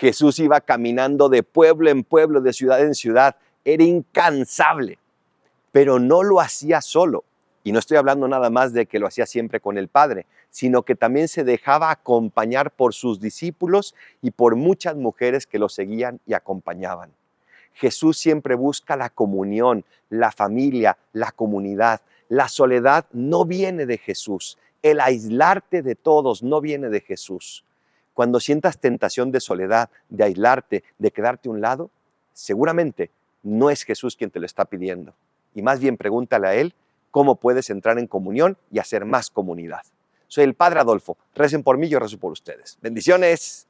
Jesús iba caminando de pueblo en pueblo, de ciudad en ciudad. Era incansable, pero no lo hacía solo. Y no estoy hablando nada más de que lo hacía siempre con el Padre, sino que también se dejaba acompañar por sus discípulos y por muchas mujeres que lo seguían y acompañaban. Jesús siempre busca la comunión, la familia, la comunidad. La soledad no viene de Jesús. El aislarte de todos no viene de Jesús. Cuando sientas tentación de soledad, de aislarte, de quedarte a un lado, seguramente no es Jesús quien te lo está pidiendo. Y más bien pregúntale a Él cómo puedes entrar en comunión y hacer más comunidad. Soy el Padre Adolfo. Recen por mí, yo rezo por ustedes. Bendiciones.